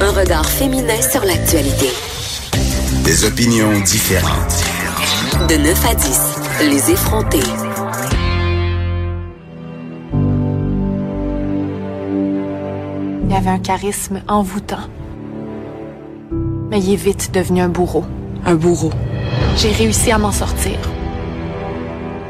Un regard féminin sur l'actualité. Des opinions différentes. De 9 à 10, les effrontés. Il y avait un charisme envoûtant. Mais il est vite devenu un bourreau. Un bourreau. J'ai réussi à m'en sortir.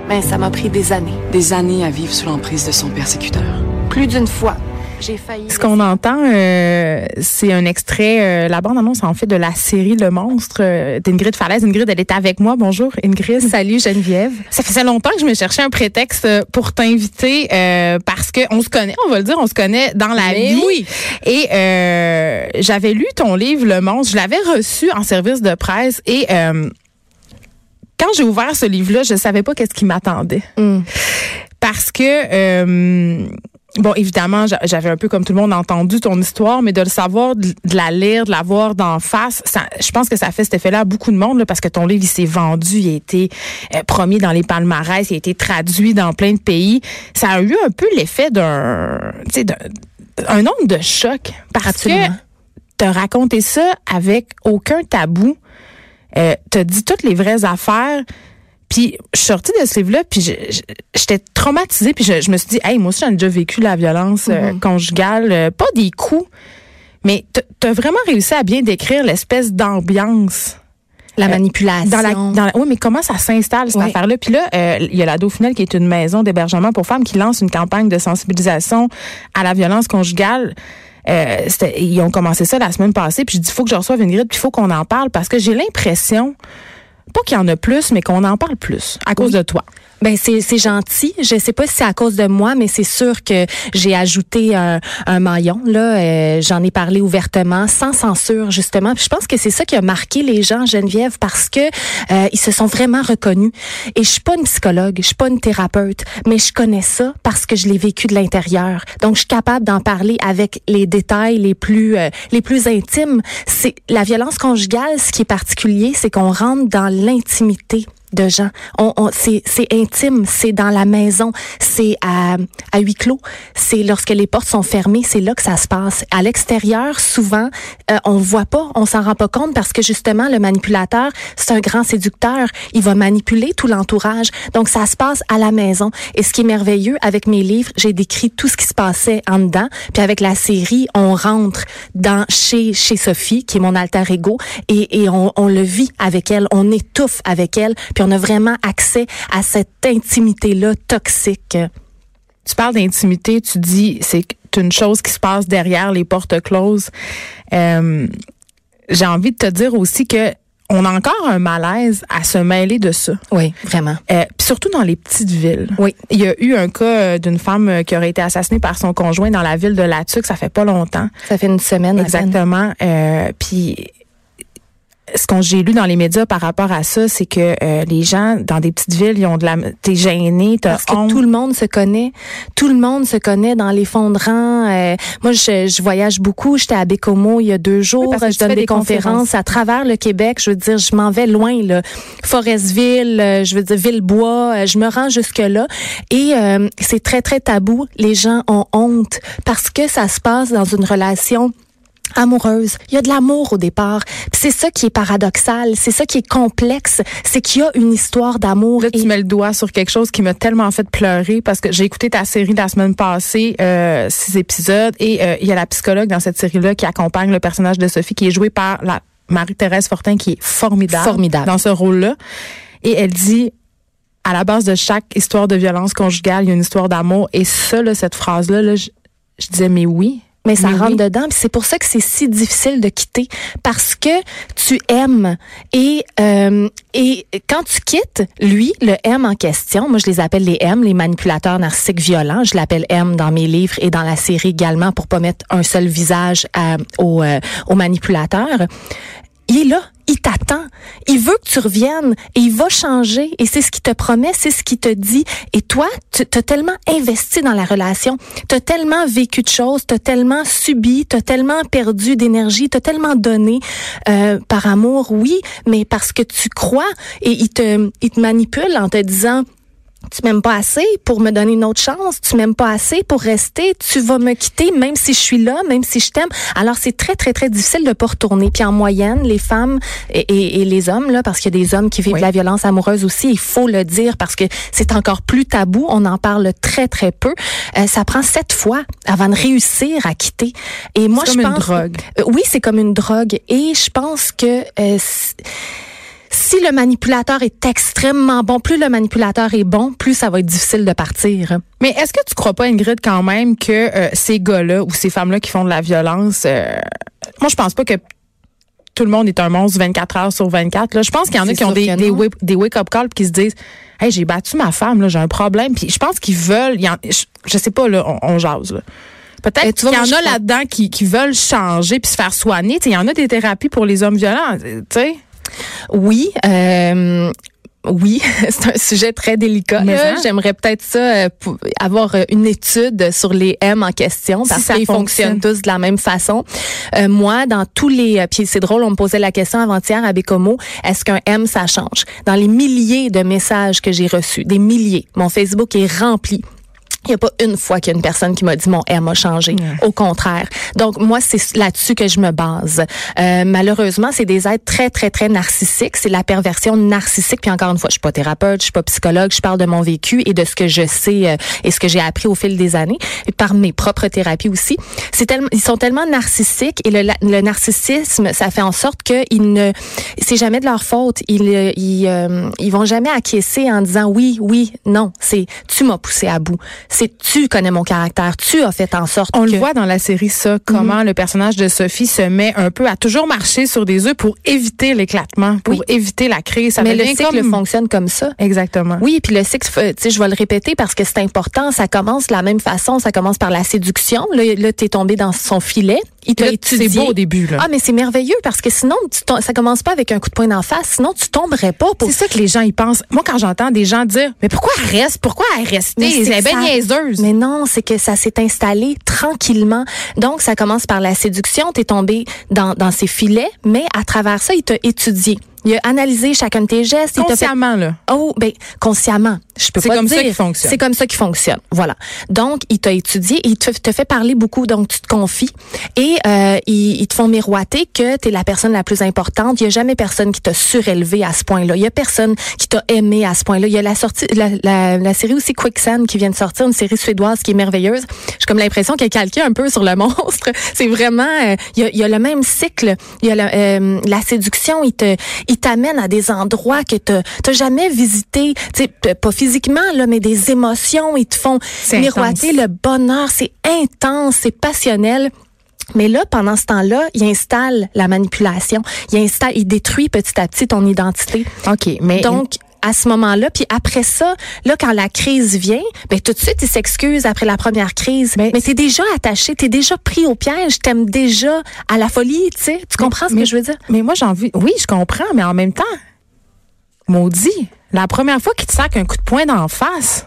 Mais ça m'a pris des années. Des années à vivre sous l'emprise de son persécuteur. Plus d'une fois, j'ai failli. Ce qu'on entend, euh, c'est un extrait, euh, la bande-annonce en fait de la série Le Monstre euh, d'Ingrid Falaise. Ingrid, elle est avec moi. Bonjour Ingrid. Salut Geneviève. Ça faisait longtemps que je me cherchais un prétexte pour t'inviter euh, parce que on se connaît, on va le dire, on se connaît dans la Mais vie. oui. Et euh, j'avais lu ton livre Le Monstre. Je l'avais reçu en service de presse et euh, quand j'ai ouvert ce livre-là, je savais pas qu'est-ce qui m'attendait. Mm. Parce que, euh, bon, évidemment, j'a- j'avais un peu comme tout le monde entendu ton histoire, mais de le savoir, de la lire, de la voir d'en face, ça, je pense que ça fait cet effet-là à beaucoup de monde, là, parce que ton livre, il s'est vendu, il a été euh, promis dans les palmarès, il a été traduit dans plein de pays. Ça a eu un peu l'effet d'un, tu sais, d'un un nombre de choc. Parce Absolument. que te raconter ça avec aucun tabou, euh, t'as dit toutes les vraies affaires. Puis je suis sortie de ce livre-là, puis j'étais traumatisée, puis je, je me suis dit, hey, moi aussi j'ai déjà vécu la violence euh, conjugale, euh, pas des coups, mais t'as- vraiment réussi à bien décrire l'espèce d'ambiance. La Euh, manipulation. Dans la, dans la- oui, mais comment ça s'installe cette Oui. affaire-là? Puis là, euh, il y a la Dauphinelle qui est une maison d'hébergement pour femmes qui lance une campagne de sensibilisation à la violence conjugale. Euh, ils ont commencé ça la semaine passée, puis je dis faut que je reçoive une grille, puis il faut qu'on en parle parce que j'ai l'impression pas qu'il y en a plus, mais qu'on en parle plus à cause de toi. Ben c'est gentil. Je sais pas si c'est à cause de moi, mais c'est sûr que j'ai ajouté un, un maillon. Là, Euh, j'en ai parlé ouvertement, sans censure justement. Puis je pense que c'est ça qui a marqué les gens, Geneviève, parce que euh, ils se sont vraiment reconnus. Et je suis pas une psychologue, je suis pas une thérapeute, mais je connais ça parce que je l'ai vécu de l'intérieur. Donc je suis capable d'en parler avec les détails les plus euh, les plus intimes. C'est la violence conjugale. Ce qui est particulier, c'est qu'on rentre dans l'intimité de gens. On, on, c'est, intime, c'est dans la maison, c'est à, à huis clos, c'est lorsque les portes sont fermées, c'est là que ça se passe. À l'extérieur, souvent, euh, on voit pas, on s'en rend pas compte parce que justement, le manipulateur, c'est un grand séducteur. Il va manipuler tout l'entourage. Donc, ça se passe à la maison. Et ce qui est merveilleux avec mes livres, j'ai décrit tout ce qui se passait en dedans. Puis avec la série, on rentre dans chez chez Sophie, qui est mon alter ego, et, et on, on le vit avec elle, on étouffe avec elle, on a vraiment accès à cette intimité-là toxique. Tu parles d'intimité, tu dis c'est une chose qui se passe derrière les portes closes. Euh, j'ai envie de te dire aussi que on a encore un malaise à se mêler de ça. Oui, vraiment. Euh, surtout dans les petites villes. Oui. Il y a eu un cas euh, d'une femme euh, qui aurait été assassinée par son conjoint dans la ville de Latuc, ça fait pas longtemps. Ça fait une semaine. Exactement. Euh, puis ce qu'on j'ai lu dans les médias par rapport à ça, c'est que euh, les gens dans des petites villes, ils ont de la t'es gêné, t'as Parce que honte. tout le monde se connaît. Tout le monde se connaît dans les fonds de rang. Euh, moi, je, je voyage beaucoup. J'étais à Bécomo il y a deux jours. je donne des, des conférences. conférences. à travers le Québec. Je veux dire, je m'en vais loin. Là. Forestville, euh, je veux dire Villebois. euh, je me rends jusque-là. Et euh, c'est très, très tabou. Les gens ont honte parce que ça se passe dans une relation amoureuse. Il y a de l'amour au départ. C'est ça qui est paradoxal, c'est ça qui est complexe, c'est qu'il y a une histoire d'amour. Là, tu et- mets le doigt sur quelque chose qui m'a tellement fait pleurer parce que j'ai écouté ta série la semaine passée, euh, six épisodes, et euh, il y a la psychologue dans cette série-là qui accompagne le personnage de Sophie, qui est jouée par la Marie-Thérèse Fortin, qui est formidable, Formidable. dans ce rôle-là. Et elle dit, à la base de chaque histoire de violence conjugale, il y a une histoire d'amour. Et ça, là, cette phrase-là, là, je, je disais, mais oui. Mais ça Mais rentre oui. dedans, c'est pour ça que c'est si difficile de quitter parce que tu aimes et euh, et quand tu quittes, lui, le M en question, moi je les appelle les M, les manipulateurs narcissiques violents, je l'appelle M dans mes livres et dans la série également pour pas mettre un seul visage à, au euh, au manipulateur. Il est là, il t'attend, il veut que tu reviennes et il va changer et c'est ce qu'il te promet, c'est ce qu'il te dit. Et toi, tu t'as tellement investi dans la relation, t'as tellement vécu de choses, t'as tellement subi, t'as tellement perdu d'énergie, t'as tellement donné euh, par amour, oui, mais parce que tu crois et il te, il te manipule en te disant tu m'aimes pas assez pour me donner une autre chance, tu m'aimes pas assez pour rester, tu vas me quitter même si je suis là, même si je t'aime. Alors c'est très très très difficile de pas retourner. Puis en moyenne, les femmes et, et, les hommes là, parce qu'il y a des hommes qui vivent de la violence amoureuse aussi, il faut le dire parce que c'est encore plus tabou. On en parle très très peu. Euh, ça prend sept fois avant de réussir à quitter. Et moi je pense, une drogue. Euh, oui, c'est comme une drogue. Et je pense que euh, si le manipulateur est extrêmement bon, plus le manipulateur est bon, plus ça va être difficile de partir. Mais est-ce que tu crois pas, Ingrid, quand même, que euh, ces gars-là ou ces femmes-là qui font de la violence, euh, moi, je pense pas que tout le monde est un monstre 24 heures sur 24. Là. Je pense qu'il y en a qui ont des, des, des wake-up calls qui se disent Hey, j'ai battu ma femme, là, j'ai un problème. Puis je pense qu'ils veulent. je, sais pas, là, on, jase. Là. Peut-être qu'il y en a là-dedans qui, qui veulent changer puis se faire soigner. Il y en a des thérapies pour les hommes violents. Tu sais. Oui. Euh, oui, c'est un sujet très délicat. Hein? J'aimerais peut-être ça euh, avoir euh, une étude sur les M en question parce qu'ils fonctionnent tous de la même façon. Euh, moi, dans tous les puis c'est drôle, on me posait la question avant-hier à Bécomo, est-ce qu'un M ça change? Dans les milliers de messages que j'ai reçus, des milliers, mon Facebook est rempli il n'y a pas une fois qu'il y a une personne qui m'a dit mon M a changé. Au contraire. Donc moi c'est là-dessus que je me base. Euh, malheureusement, c'est des êtres très très très narcissiques. C'est la perversion narcissique. Puis encore une fois, je suis pas thérapeute, je suis pas psychologue. Je parle de mon vécu et de ce que je sais euh, et ce que j'ai appris au fil des années et par mes propres thérapies aussi. C'est tellement, ils sont tellement narcissiques et le, le narcissisme, ça fait en sorte que ils ne, c'est jamais de leur faute. Ils ils, euh, ils vont jamais acquiescer en disant oui oui non. C'est tu m'as poussé à bout c'est tu connais mon caractère, tu as fait en sorte On le voit dans la série ça, comment mhm. le personnage de Sophie se met un peu à toujours marcher sur des œufs pour éviter l'éclatement, pour éviter la crise. Ça Mais le cycle fonctionne comme ça. Exactement. Oui, puis le cycle, euh, tu sais, je vais le répéter parce que c'est important. Ça commence de la même façon. Ça commence par la séduction. Là, là t'es tombé dans son filet. Il t'a étudié. C'est beau au début. Là. Ah, mais c'est merveilleux parce que sinon, tu ça commence pas avec un coup de poing d'en face. Sinon, tu tomberais pas. Pour... C'est ça que les gens y pensent. Moi, quand j'entends des gens dire, mais pourquoi elle reste? Pourquoi elle reste? C'est bien Mais non, c'est que ça s'est installé tranquillement. Donc, ça commence par la séduction. T'es tombé dans, dans ses filets, mais à travers ça, il t'a étudié. Il a analysé chacun de tes gestes. Consciemment, là. Oh, ben, consciemment. Je peux pas comme dire. ça qu'il fonctionne. C'est comme ça qu'il fonctionne. Voilà. Donc, il t'a étudié il te, te, fait parler beaucoup. Donc, tu te confies et euh, ils, ils, te font miroiter que tu es la personne la plus importante. Il y a jamais personne qui t'a surélevé à ce point-là. Il y a personne qui t'a aimé à ce point-là. Il y a la sortie, la, la, la, série aussi Quicksand qui vient de sortir, une série suédoise qui est merveilleuse. J'ai comme l'impression qu'elle calqué un peu sur le monstre. C'est vraiment, euh, il, y a, il, y a, le même cycle. Il y a la, euh, la séduction. Il te, il t'amène à des endroits que t'as jamais visité. Tu sais, pas physiquement, là, mais des émotions. Ils te font miroiter le bonheur. C'est intense, c'est passionnel. Mais là, pendant ce temps-là, il installe la manipulation. Il installe, il détruit petit à petit ton identité. OK, mais donc à ce moment-là, puis après ça, là quand la crise vient, ben tout de suite il s'excuse après la première crise. Mais, mais t'es déjà attaché, t'es déjà pris au piège, t'aimes déjà à la folie, tu sais. Tu comprends ce que je veux dire? Mais moi j'ai envie, oui, je comprends, mais en même temps, maudit, la première fois qu'il te sac un coup de poing d'en face.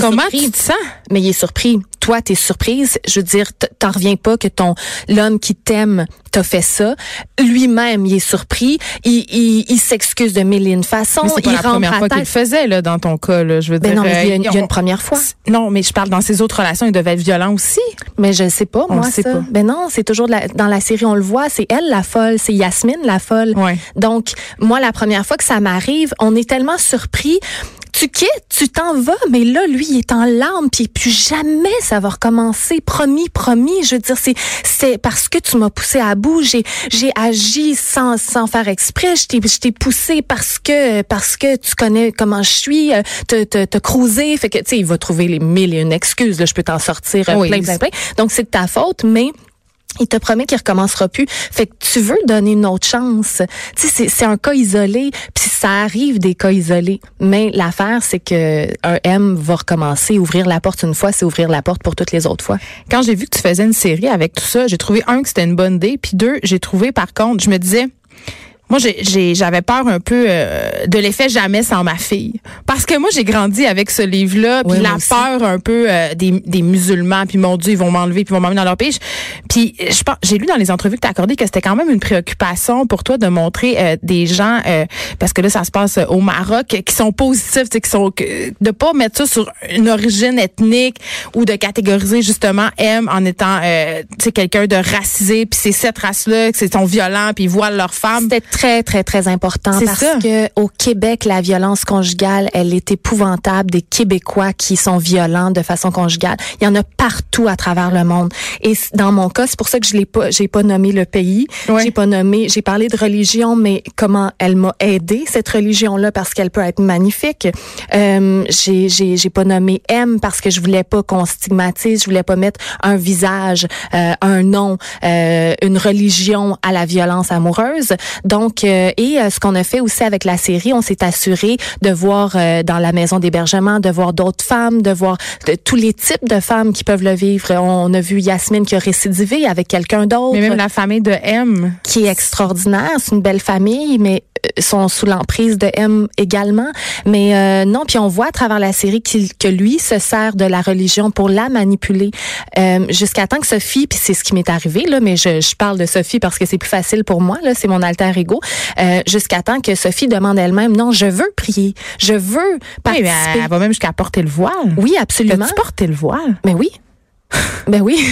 Comment surpris. tu te sens? Mais il est surpris. Toi, t'es surprise. Je veux dire, t'en reviens pas que ton l'homme qui t'aime t'a fait ça. Lui-même, il est surpris. Il, il, il s'excuse de mille et une façons. C'est pas il la première fois qu'il le faisait là dans ton cas. Là, je veux mais dire. Non, mais il y a, une, il y a une première fois. Non, mais je parle dans ses autres relations, il devait être violent aussi. Mais je sais pas, on moi sait ça. Pas. Ben non, c'est toujours la, dans la série on le voit. C'est elle la folle, c'est Yasmine la folle. Ouais. Donc moi, la première fois que ça m'arrive, on est tellement surpris tu quittes, tu t'en vas, mais là, lui, il est en larmes, puis plus jamais ça va recommencer. Promis, promis. Je veux dire, c'est c'est parce que tu m'as poussé à bout. J'ai j'ai agi sans sans faire exprès. Je t'ai je t'ai poussé parce que parce que tu connais comment je suis. Euh, te te te cruiser. Fait que tu sais, il va trouver les mille et une excuses. Là, je peux t'en sortir oui, plein plein plein. Donc c'est de ta faute, mais il te promet qu'il recommencera plus. Fait que tu veux donner une autre chance. Tu sais, c'est un cas isolé, puis ça arrive des cas isolés. Mais l'affaire, c'est que un M va recommencer. Ouvrir la porte une fois, c'est ouvrir la porte pour toutes les autres fois. Quand j'ai vu que tu faisais une série avec tout ça, j'ai trouvé un que c'était une bonne idée, puis deux, j'ai trouvé par contre, je me disais Moi, j'avais peur un peu euh, de l'effet jamais sans ma fille. Parce que moi, j'ai grandi avec ce livre-là, puis Oui, la peur un peu euh, des, des musulmans, puis mon Dieu, ils vont m'enlever, puis ils vont m'emmener dans leur pays. Puis je pense, j'ai lu dans les entrevues que tu as accordées que c'était quand même une préoccupation pour toi de montrer euh, des gens, euh, parce que là, ça se passe euh, au Maroc, qui sont positifs, qui sont de pas mettre ça sur une origine ethnique ou de catégoriser justement M en étant, euh, tu sais, quelqu'un de racisé, puis c'est cette race-là, c'est sont violents, puis ils voilent leurs femmes. Très, très, très important parce ça. que au Québec, la violence conjugale, elle est épouvantable des Québécois qui sont violents de façon conjugale. Il y en a partout à travers le monde. Et dans mon cas, c'est pour ça que je l'ai pas, j'ai pas nommé le pays. J'ai pas nommé, j'ai parlé de religion, mais comment elle m'a aidé cette religion-là parce qu'elle peut être magnifique. Euh, j'ai, j'ai, j'ai pas nommé M parce que je voulais pas qu'on stigmatise, je voulais pas mettre un visage, euh, un nom, euh, une religion à la violence amoureuse. Donc, euh, et euh, ce qu'on a fait aussi avec la série, on s'est assuré de voir euh, dans la maison d'hébergement, de voir d'autres femmes, de voir de- tous les types de femmes qui peuvent le vivre. On a vu Yasmine qui a récidivé avec quelqu'un d'autre Mais même la famille de M. qui est extraordinaire. C'est une belle famille, mais sont sous l'emprise de M également. Mais euh, non, puis on voit à travers la série qu'il- que lui se sert de la religion pour la manipuler euh, jusqu'à temps que Sophie, puis c'est ce qui m'est arrivé là, mais je, je parle de Sophie parce que c'est plus facile pour moi là, c'est mon alter ego. Euh, jusqu'à temps que Sophie demande elle-même, non, je veux prier, je veux Oui, mais participer. elle, elle va même jusqu'à porter le voile. Oui, absolument. As-tu porté le voile? Mais oui. ben oui,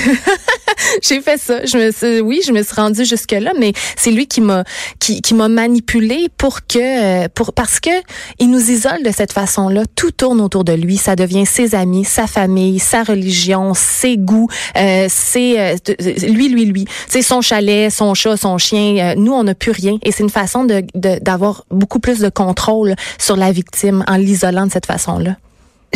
j'ai fait ça. Je me suis, oui, je me suis rendue jusque là, mais c'est lui qui m'a qui, qui m'a manipulé pour que euh, pour parce que il nous isole de cette façon-là. Tout tourne autour de lui. Ça devient ses amis, sa famille, sa religion, ses goûts, euh, c'est euh, lui, lui, lui. C'est son chalet, son chat, son chien. Euh, nous, on n'a plus rien, et c'est une façon de- d'avoir beaucoup plus de contrôle sur la victime en l'isolant de cette façon-là.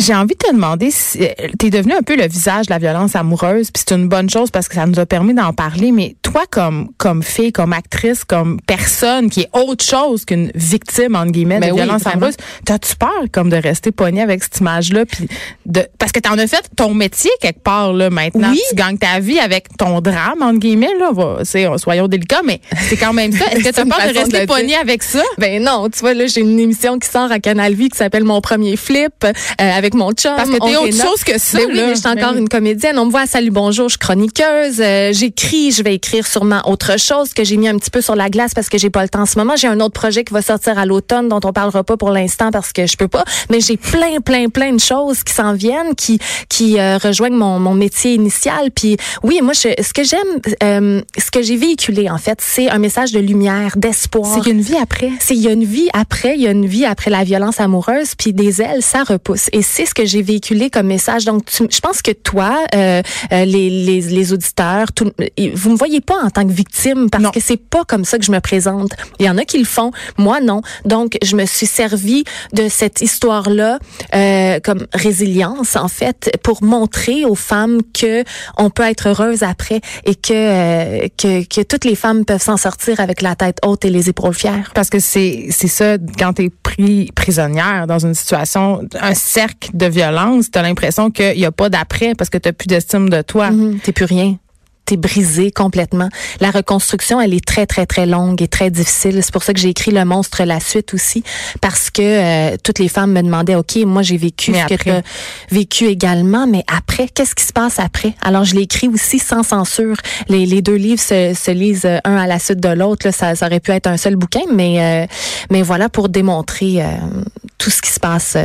J'ai envie de te demander si tu es devenu un peu le visage de la violence amoureuse, puis c'est une bonne chose parce que ça nous a permis d'en parler, mais toi comme comme fille, comme actrice, comme personne qui est autre chose qu'une victime entre guillemets Ben de oui, violence vraiment. amoureuse, t'as-tu peur comme de rester pognée avec cette image-là puis de parce que t'en as fait ton métier quelque part là maintenant, Oui. tu gagnes ta vie avec ton drame entre guillemets là, va, c'est soyons délicats, mais c'est quand même ça. Est-ce que t'as peur de de rester dire. pognée avec ça? Ben non, tu vois là, j'ai une émission qui sort à Canal Vie qui s'appelle Mon premier flip euh, avec mon chum. Parce que t'es autre rénove. chose que ça, Ben oui, là. mais je suis encore Ben oui. une comédienne. On me voit à Salut Bonjour, je suis chroniqueuse. euh, J'écris, je vais écrire sûrement autre chose que j'ai mis un petit peu sur la glace parce que j'ai pas le temps en ce moment. J'ai un autre projet qui va sortir à l'automne dont on parlera pas pour l'instant parce que je peux pas. Mais j'ai plein, plein, plein de choses qui s'en viennent, qui qui euh, rejoignent mon, mon métier initial. Puis oui, moi, je, ce que j'aime, euh, ce que j'ai véhiculé en fait, c'est un message de lumière, d'espoir. C'est une vie après. C'est il y a une vie après, il y a une vie après la violence amoureuse, puis des ailes, ça repousse. Et c'est ce que j'ai véhiculé comme message. Donc, tu- je pense que toi, euh, euh, les, les, les auditeurs, tout, vous me voyez pas en tant que victime parce Non. que c'est pas comme ça que je me présente. Il y en a qui le font, moi non. Donc, je me suis servi de cette histoire-là euh, comme résilience en fait pour montrer aux femmes que on peut être heureuse après et que euh, que, que toutes les femmes peuvent s'en sortir avec la tête haute et les épaules fières. Parce que c'est c'est ça quand t'es pris prisonnière dans une situation un cercle de violence, t'as l'impression qu'il y a pas d'après parce que t'as plus d'estime de toi. Mhm, T'es plus rien. T'es brisé complètement. La reconstruction, elle est très, très, très longue et très difficile. C'est pour ça que j'ai écrit Le Monstre, la suite aussi, parce que euh, toutes les femmes me demandaient, OK, moi j'ai vécu Mais ce que t'as vécu également, mais après, qu'est-ce qui se passe après? Alors, je l'ai écrit aussi sans censure. Les, les deux livres se, se lisent euh, un à la suite de l'autre. Ça, ça aurait pu être un seul bouquin, mais, euh, mais voilà, pour démontrer euh, tout ce qui se passe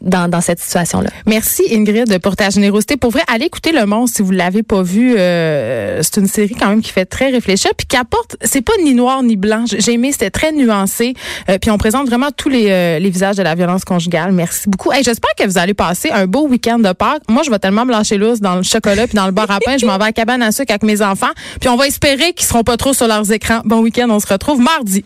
dans, cette situation-là. Merci Ingrid pour ta générosité. Pour vrai, allez écouter Le Monstre si vous l'avez pas vu. Euh, c'est une série quand même qui fait très réfléchir puis qui apporte. C'est pas ni noir ni blanc. J'ai aimé, c'était très nuancé. Euh, puis on présente vraiment tous les, euh, les visages de la violence conjugale. Merci beaucoup. Hey, j'espère que vous allez passer un beau week-end de Pâques. Moi, je vais tellement me lâcher lousse dans le chocolat puis dans le bar à pain. Je m'en vais à cabane à sucre avec mes enfants. Puis on va espérer qu'ils seront pas trop sur leurs écrans. Bon week-end. On se retrouve mardi.